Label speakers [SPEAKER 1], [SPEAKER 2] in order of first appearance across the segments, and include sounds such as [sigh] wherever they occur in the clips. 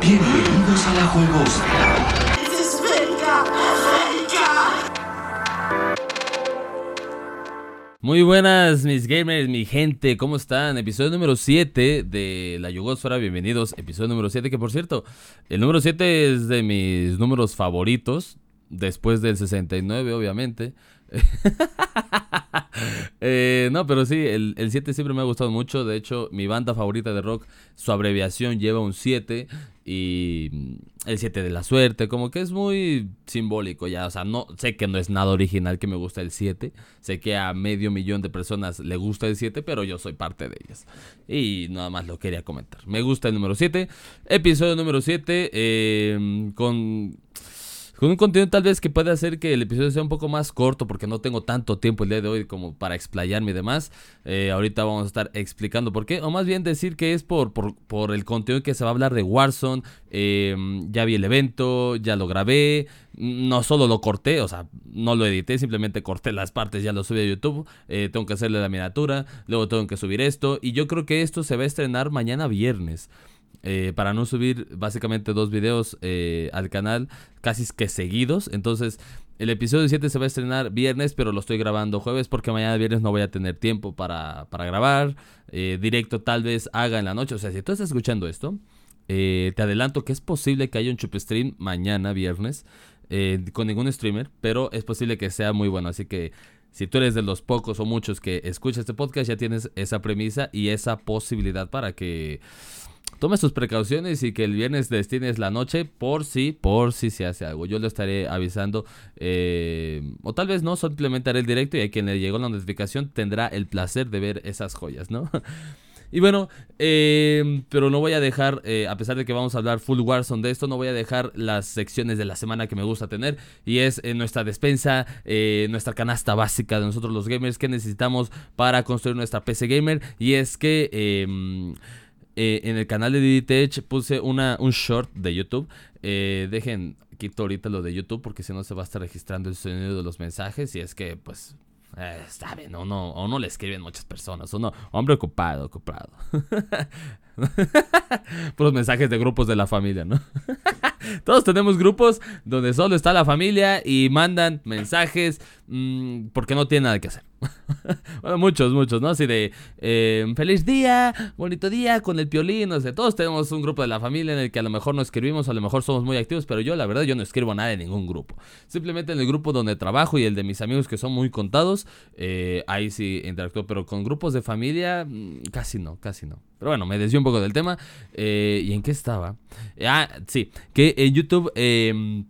[SPEAKER 1] Bienvenidos a la juegosa.
[SPEAKER 2] Muy buenas mis gamers, mi gente, ¿cómo están? Episodio número 7 de La Yugosfera, bienvenidos. Episodio número 7, que por cierto, el número 7 es de mis números favoritos, después del 69 obviamente. [laughs] Eh, no, pero sí, el, 7 siempre me ha gustado mucho. De hecho, mi banda favorita de rock, su abreviación lleva un 7. Y mm, el 7 de la suerte, como que es muy simbólico ya. O sea, no sé que no es nada original que me gusta el 7. Sé que a medio millón de personas le gusta el 7, pero yo soy parte de ellas. Y nada más lo quería comentar. Me gusta el número 7. Episodio número 7. Eh, con con un contenido tal vez que puede hacer que el episodio sea un poco más corto porque no tengo tanto tiempo el día de hoy como para explayarme y demás. Eh, ahorita vamos a estar explicando por qué, o más bien decir que es por, por, el contenido que se va a hablar de Warzone. Em, ya vi el evento, ya lo grabé, no solo lo corté, o sea, no lo edité, simplemente corté las partes, ya lo subí a YouTube. Eh, tengo que hacerle la miniatura, luego tengo que subir esto y yo creo que esto se va a estrenar mañana viernes. Eh, para no subir básicamente dos videos eh, al canal casi que seguidos. Entonces, el episodio 7 se va a estrenar viernes, pero lo estoy grabando jueves porque mañana viernes no voy a tener tiempo para, grabar. Eh, directo tal vez haga en la noche. O sea, si tú estás escuchando esto, te adelanto que es posible que haya un chup stream mañana viernes con ningún streamer, pero es posible que sea muy bueno. Así que si tú eres de los pocos o muchos que escucha este podcast, ya tienes esa premisa y esa posibilidad para que tome sus precauciones y que el viernes destines la noche por si, por si se hace algo. Yo lo estaré avisando. Eh, o tal vez no, simplemente haré el directo y a quien le llegó la notificación tendrá el placer de ver esas joyas, ¿no? [laughs] Y bueno, eh, pero no voy a dejar, eh, a pesar de que vamos a hablar full Warzone de esto, no voy a dejar las secciones de la semana que me gusta tener. Y es nuestra despensa, nuestra canasta básica de nosotros los gamers que necesitamos para construir nuestra PC gamer. Y es que... Eh, en el canal de DDTech puse una, un short de YouTube. Eh, dejen, quito ahorita lo de YouTube porque si no se va a estar registrando el sonido de los mensajes. Y es que, pues, eh, está bien, o no, le escriben muchas personas, o no, hombre ocupado, ocupado. [laughs] [laughs] Por los mensajes de grupos de la familia, ¿no? [laughs] Todos tenemos grupos donde solo está la familia y mandan mensajes mm, porque no tienen nada que hacer. [laughs] bueno, muchos, muchos, ¿no? Así de eh, feliz día, bonito día con el piolín, no sé. Todos tenemos un grupo de la familia en el que a lo mejor no escribimos, a lo mejor somos muy activos, pero yo, la verdad, yo no escribo nada en ningún grupo. Simplemente en el grupo donde trabajo y el de mis amigos que son muy contados, eh, ahí sí interactúo, pero con grupos de familia, mm, casi no, casi no. Pero bueno, me desvió un poco del tema. Eh, ¿Y en qué estaba? Ah, sí, que en YouTube... Em,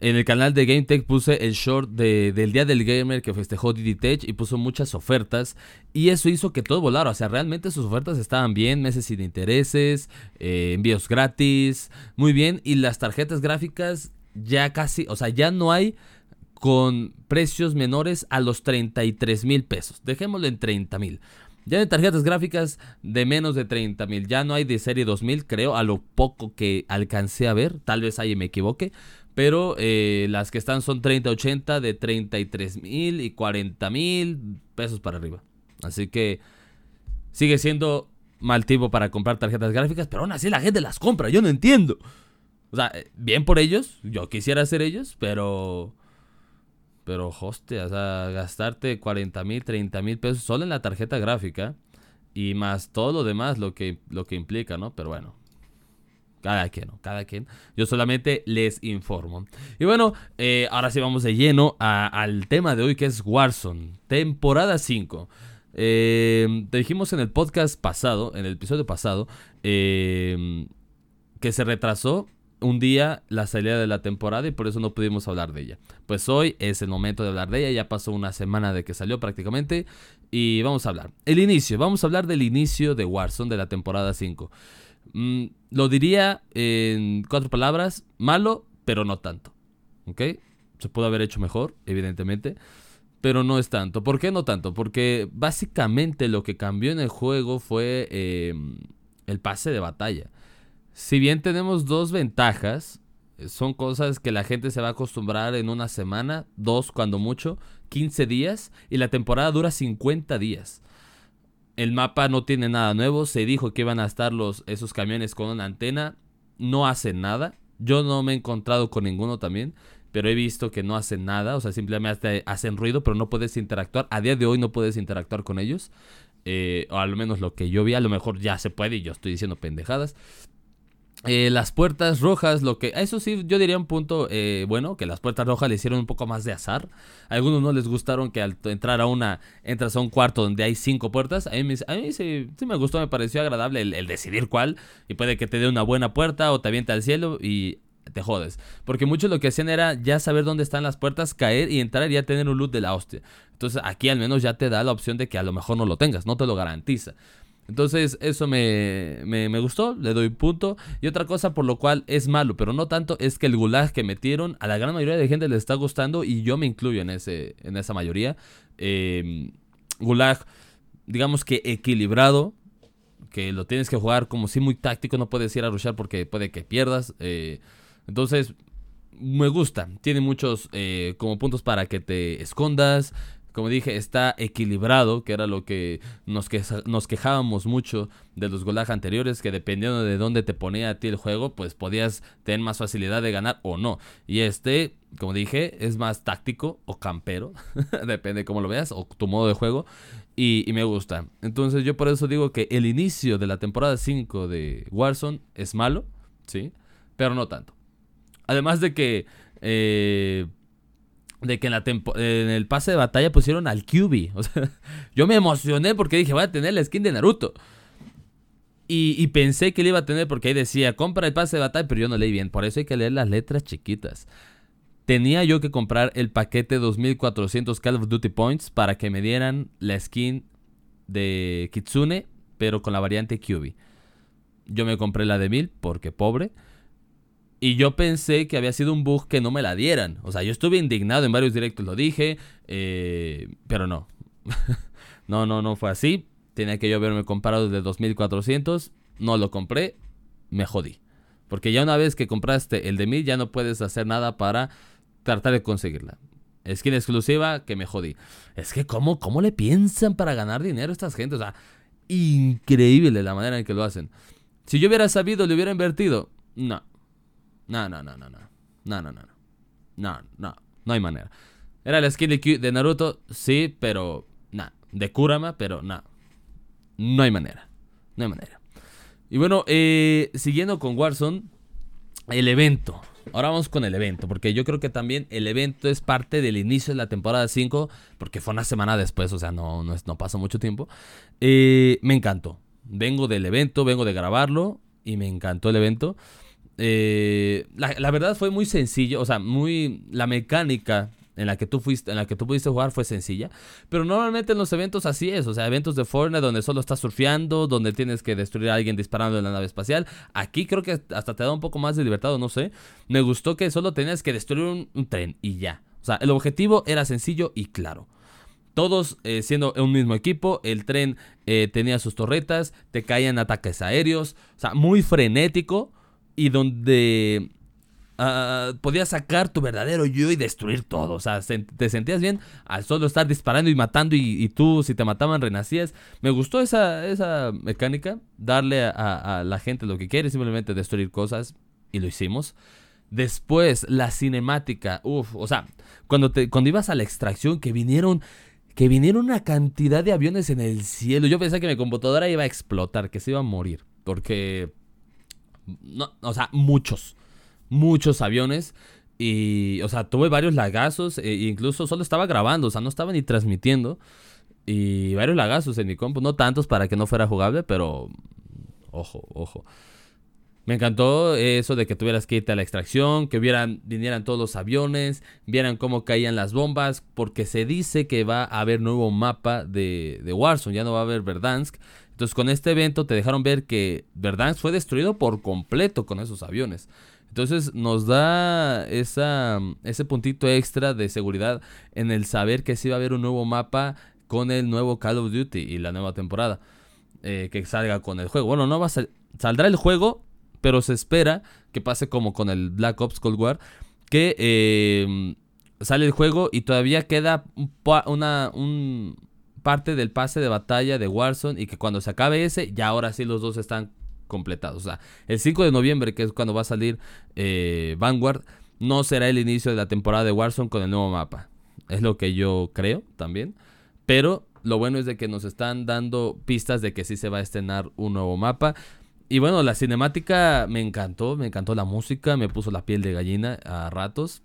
[SPEAKER 2] en el canal de GameTech puse el short del Día del Gamer que festejó Tech y puso muchas ofertas. Y eso hizo que todo volara. O sea, realmente sus ofertas estaban bien. Meses sin intereses, eh, envíos gratis, muy bien. Y las tarjetas gráficas ya casi, o sea, ya no hay con precios menores a los 33 mil pesos. Dejémoslo en 30 mil. Ya hay tarjetas gráficas de menos de 30 mil. Ya no hay de serie 2000, creo, a lo poco que alcancé a ver. Tal vez ahí me equivoque. Pero eh, las que están son 30-80 de 33 mil y 40 mil pesos para arriba. Así que sigue siendo mal tipo para comprar tarjetas gráficas, pero aún así la gente las compra. Yo no entiendo. O sea, eh, bien por ellos. Yo quisiera ser ellos, pero... Pero, hostia, gastarte 40 mil, 30 mil pesos solo en la tarjeta gráfica y más todo lo demás, lo que, lo que implica, ¿no? Pero bueno, cada quien, ¿no? Cada quien. Yo solamente les informo. Y bueno, eh, ahora sí vamos de lleno al tema de hoy que es Warzone, temporada 5. Eh, te dijimos en el podcast pasado, en el episodio pasado, eh, que se retrasó un día la salida de la temporada y por eso no pudimos hablar de ella. Pues hoy es el momento de hablar de ella, ya pasó una semana de que salió prácticamente y vamos a hablar. El inicio, vamos a hablar del inicio de Warzone de la temporada 5. Mm, lo diría en cuatro palabras, malo, pero no tanto. ¿Ok? Se pudo haber hecho mejor, evidentemente, pero no es tanto. ¿Por qué no tanto? Porque básicamente lo que cambió en el juego fue eh, el pase de batalla. Si bien tenemos dos ventajas, eh, son cosas que la gente se va a acostumbrar en una semana, dos cuando mucho, 15 días, y la temporada dura 50 días. El mapa no tiene nada nuevo, se dijo que iban a estar los, esos camiones con una antena, no hacen nada. Yo no me he encontrado con ninguno también, pero he visto que no hacen nada, o sea, simplemente hacen ruido, pero no puedes interactuar. A día de hoy no puedes interactuar con ellos. Eh, o al menos lo que yo vi, a lo mejor ya se puede y yo estoy diciendo pendejadas. Eh, las puertas rojas, lo que. Eso sí, yo diría un punto eh, bueno, que las puertas rojas le hicieron un poco más de azar. A algunos no les gustaron que al entrar a una, entras a un cuarto donde hay cinco puertas. A mí, sí, sí, me gustó, me pareció agradable el, decidir cuál. Y puede que te dé una buena puerta o te avienta al cielo y te jodes. Porque muchos lo que hacían era ya saber dónde están las puertas, caer y entrar y ya tener un loot de la hostia. Entonces aquí al menos ya te da la opción de que a lo mejor no lo tengas, no te lo garantiza. Entonces eso me, me, gustó, le doy punto. Y otra cosa por lo cual es malo, pero no tanto, es que el gulag que metieron a la gran mayoría de gente le está gustando y yo me incluyo en, ese, en esa mayoría. Em, gulag, digamos que equilibrado, que lo tienes que jugar como si muy táctico, no puedes ir a rushar porque puede que pierdas. Eh, entonces, me gusta, tiene muchos eh, como puntos para que te escondas, como dije, está equilibrado, que era lo que nos, nos quejábamos mucho de los Golag anteriores, que dependiendo de dónde te ponía a ti el juego, pues podías tener más facilidad de ganar o no. Y este, como dije, es más táctico o campero, [laughs] depende cómo lo veas, o tu modo de juego, y, y, me gusta. Entonces yo por eso digo que el inicio de la temporada 5 de Warzone es malo, ¿sí? Pero no tanto. Además de que... Eh, de que en, la en el pase de batalla pusieron al QB. [laughs] O sea, yo me emocioné porque dije, voy a tener la skin de Naruto. Y, pensé que le iba a tener porque ahí decía, compra el pase de batalla, pero yo no leí bien. Por eso hay que leer las letras chiquitas. Tenía yo que comprar el paquete 2400 Call of Duty Points para que me dieran la skin de Kitsune, pero con la variante QB. Yo me compré la de 1000 porque pobre. Y yo pensé que había sido un bug que no me la dieran. O sea, yo estuve indignado en varios directos, lo dije, eh, pero no. [laughs] no, no, no fue así. Tenía que yo haberme comprado de 2400, no lo compré, me jodí. Porque ya una vez que compraste el de 1000 ya no puedes hacer nada para tratar de conseguirla. Skin exclusiva que me jodí. Es que cómo, cómo le piensan para ganar dinero a estas gente. O sea, increíble la manera en que lo hacen. Si yo hubiera sabido, le hubiera invertido. No, no, no, no, no, no. No, no, no, no. No, no. Hay manera. Era la skin de, Naruto, sí, pero. No. De Kurama, pero no. No hay manera. No hay manera. Y bueno, eh, siguiendo con Warzone, el evento. Ahora vamos con el evento, porque yo creo que también el evento es parte del inicio de la temporada 5, porque fue una semana después, o sea, no, no, no pasó mucho tiempo. Eh, me encantó. Vengo del evento, vengo de grabarlo, y me encantó el evento. Eh, la, verdad fue muy sencillo, o sea, muy la mecánica en la que tú fuiste, en la que tú pudiste jugar fue sencilla, pero normalmente en los eventos así es, o sea, eventos de Fortnite donde solo estás surfeando, donde tienes que destruir a alguien disparando en la nave espacial. Aquí creo que hasta te da un poco más de libertad, no sé. Me gustó que solo tenías que destruir un, tren y ya. O sea, el objetivo era sencillo y claro todos eh, siendo un mismo equipo, el tren eh, tenía sus torretas, te caían ataques aéreos, o sea, muy frenético, y donde uh, podías sacar tu verdadero yo y destruir todo. O sea, te sentías bien al solo estar disparando y matando y, tú si te mataban renacías. Me gustó esa, esa mecánica, darle a, la gente lo que quiere, simplemente destruir cosas y lo hicimos. Después, la cinemática, uff, o sea, cuando, te, cuando ibas a la extracción que vinieron que vinieron una cantidad de aviones en el cielo. Yo pensé que mi computadora iba a explotar, que se iba a morir. Porque no, o sea, muchos, muchos aviones. Y, o sea, tuve varios lagazos, e incluso solo estaba grabando, o sea, no estaba ni transmitiendo. Y varios lagazos en mi compu, no tantos para que no fuera jugable, pero ojo, ojo. Me encantó eso de que tuvieras que irte a la extracción, que vinieran todos los aviones, vieran cómo caían las bombas, porque se dice que va a haber nuevo mapa de, Warzone, ya no va a haber Verdansk. Entonces con este evento te dejaron ver que Verdansk fue destruido por completo con esos aviones. Entonces nos da ese puntito extra de seguridad en el saber que sí va a haber un nuevo mapa con el nuevo Call of Duty y la nueva temporada eh, que salga con el juego. Bueno, no va a saldrá el juego, pero se espera que pase como con el Black Ops Cold War, que eh, sale el juego y todavía queda una, un, parte del pase de batalla de Warzone y que cuando se acabe ese, ya ahora sí los dos están completados. O sea, el 5 de noviembre, que es cuando va a salir eh, Vanguard, no será el inicio de la temporada de Warzone con el nuevo mapa. Es lo que yo creo también. Pero lo bueno es de que nos están dando pistas de que sí se va a estrenar un nuevo mapa. Y bueno, la cinemática me encantó, me encantó la música, me puso la piel de gallina a ratos.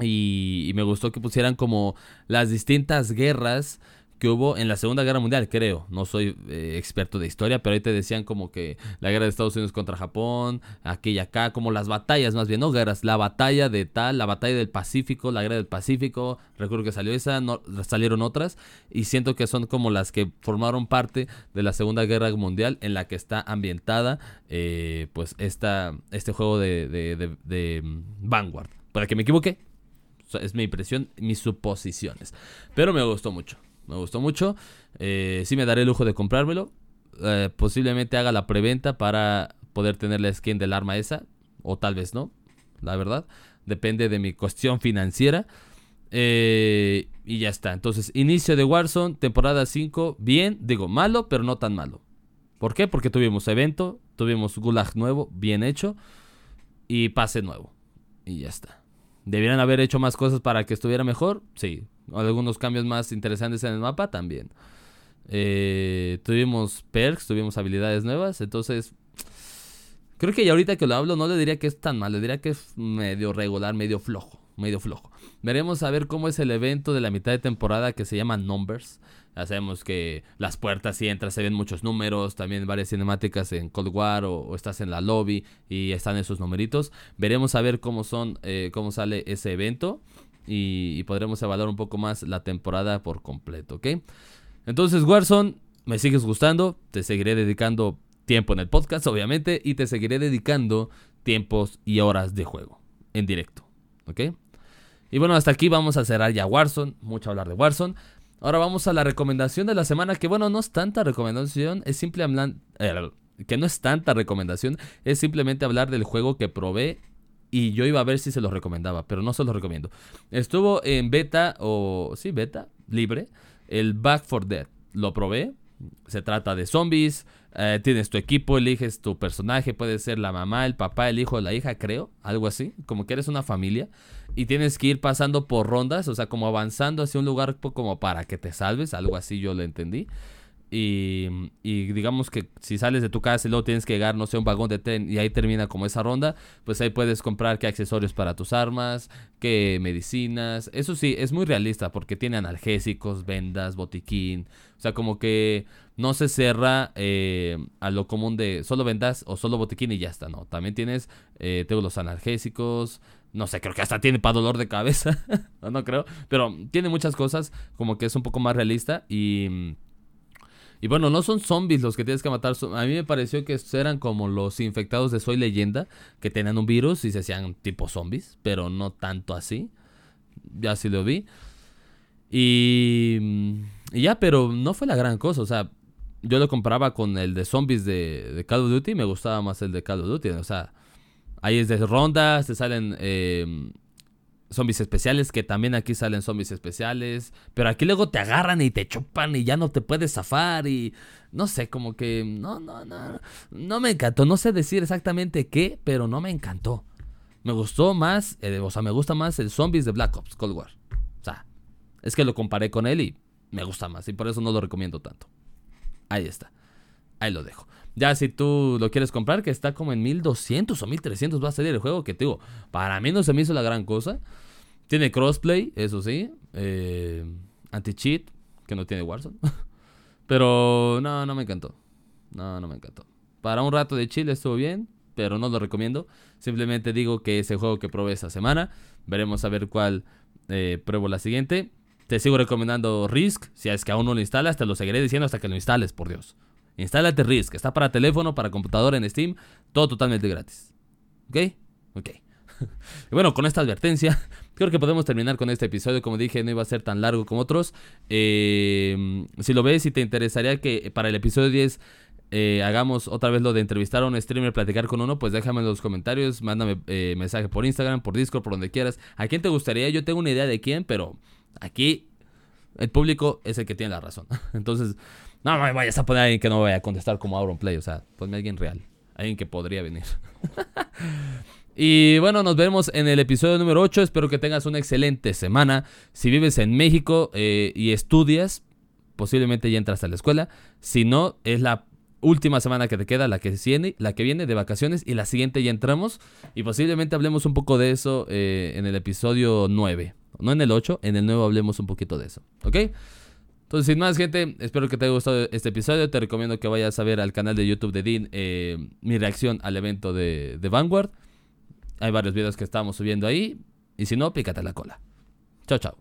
[SPEAKER 2] Y, y me gustó que pusieran como las distintas guerras que hubo en la Segunda Guerra Mundial, creo. No soy eh, experto de historia, pero ahí te decían como que la guerra de Estados Unidos contra Japón, aquí y acá, como las batallas más bien, no guerras, la batalla de tal, la batalla del Pacífico, la guerra del Pacífico, recuerdo que salió esa, no, salieron otras, y siento que son como las que formaron parte de la Segunda Guerra Mundial en la que está ambientada eh, pues esta, este juego de, de, mm, Vanguard. Para que me equivoque, es mi impresión, mis suposiciones. Pero me gustó mucho me gustó mucho. Eh, sí me daré el lujo de comprármelo. Eh, posiblemente haga la preventa para poder tener la skin del arma esa. O tal vez no. La verdad. Depende de mi cuestión financiera. Eh, y ya está. Entonces, inicio de Warzone, temporada 5. Bien, digo, malo, pero no tan malo. ¿Por qué? Porque tuvimos evento, tuvimos Gulag nuevo, bien hecho. Y pase nuevo. Y ya está. ¿Debieran haber hecho más cosas para que estuviera mejor? Sí, algunos cambios más interesantes en el mapa también. Eh, tuvimos perks, tuvimos habilidades nuevas, entonces creo que ya ahorita que lo hablo no le diría que es tan mal, le diría que es medio regular, medio flojo, medio flojo. Veremos a ver cómo es el evento de la mitad de temporada que se llama Numbers. Ya sabemos que las puertas si entras se ven muchos números, también varias cinemáticas en Cold War o, estás en la lobby y están esos numeritos. Veremos a ver cómo son, eh, cómo sale ese evento y, podremos evaluar un poco más la temporada por completo, ¿ok? Entonces, Warzone, me sigues gustando, te seguiré dedicando tiempo en el podcast, obviamente, y te seguiré dedicando tiempos y horas de juego en directo, ¿ok? Y bueno, hasta aquí vamos a cerrar ya Warzone, mucho hablar de Warzone. Ahora vamos a la recomendación de la semana, que bueno, no es tanta recomendación, es simple hablar, eh, que no es tanta recomendación, es simplemente hablar del juego que probé y yo iba a ver si se los recomendaba, pero no se los recomiendo. Estuvo en beta o sí, beta libre el Back for Dead. Lo probé. Se trata de zombies. Eh, tienes tu equipo, eliges tu personaje. Puede ser la mamá, el papá, el hijo, la hija, creo. Algo así. Como que eres una familia. Y tienes que ir pasando por rondas. O sea, como avanzando hacia un lugar como para que te salves. Algo así yo lo entendí. Y, digamos que si sales de tu casa y luego tienes que llegar, no sé, un vagón de tren y ahí termina como esa ronda, pues ahí puedes comprar qué accesorios para tus armas, qué medicinas. Eso sí, es muy realista porque tiene analgésicos, vendas, botiquín. O sea, como que no se cerra eh, a lo común de solo vendas o solo botiquín y ya está, ¿no? También tienes, eh, tengo los analgésicos, no sé, creo que hasta tiene para dolor de cabeza, [laughs] no, no creo, pero tiene muchas cosas como que es un poco más realista y y bueno, no son zombies los que tienes que matar. A mí me pareció que eran como los infectados de Soy Leyenda, que tenían un virus y se hacían tipo zombies, pero no tanto así. Ya sí lo vi. Y, y ya, pero no fue la gran cosa. O sea, yo lo comparaba con el de zombies de, de, Call of Duty y me gustaba más el de Call of Duty. O sea, ahí es de rondas, te salen eh, zombies especiales, que también aquí salen zombies especiales, pero aquí luego te agarran y te chupan y ya no te puedes zafar y no sé, como que no, no, no, no me encantó, no sé decir exactamente qué, pero no me encantó. Me gustó más, eh, o sea, me gusta más el zombies de Black Ops Cold War. O sea, es que lo comparé con él y me gusta más y por eso no lo recomiendo tanto. Ahí está. Ahí lo dejo. Ya si tú lo quieres comprar, que está como en 1200 o 1300 va a salir el juego, que te digo, para mí no se me hizo la gran cosa. Tiene crossplay, eso sí. Eh, Anti-cheat, que no tiene Warzone. [laughs] pero no, no me encantó. No, no me encantó. Para un rato de chill estuvo bien, pero no lo recomiendo. Simplemente digo que ese juego que probé esta semana. Veremos a ver cuál eh, pruebo la siguiente. Te sigo recomendando Risk. Si es que aún no lo instalas, te lo seguiré diciendo hasta que lo instales, por Dios. Instálate Risk. Está para teléfono, para computadora en Steam. Todo totalmente gratis. ¿Ok? Ok. [laughs] y bueno, con esta advertencia, [laughs] creo que podemos terminar con este episodio. Como dije, no iba a ser tan largo como otros. Eh, si lo ves y te interesaría que para el episodio 10 eh, hagamos otra vez lo de entrevistar a un streamer, platicar con uno, pues déjame en los comentarios, mándame eh, mensaje por Instagram, por Discord, por donde quieras. ¿A quién te gustaría? Yo tengo una idea de quién, pero aquí el público es el que tiene la razón. [laughs] Entonces, no me vayas a poner a alguien que no vaya a contestar como Auron Play. O sea, ponme a alguien real. alguien que podría venir. [laughs] y bueno, nos vemos en el episodio número 8. Espero que tengas una excelente semana. Si vives en México eh, y estudias, posiblemente ya entras a la escuela. Si no, es la última semana que te queda, la que viene, la que viene de vacaciones y la siguiente ya entramos y posiblemente hablemos un poco de eso eh, en el episodio 9. No en el 8, en el 9 hablemos un poquito de eso, ¿ok? Entonces, sin más, gente, espero que te haya gustado este episodio. Te recomiendo que vayas a ver al canal de YouTube de Dean eh, mi reacción al evento de, de Vanguard. Hay varios videos que estamos subiendo ahí. Y si no, pícate la cola. Chao, chao.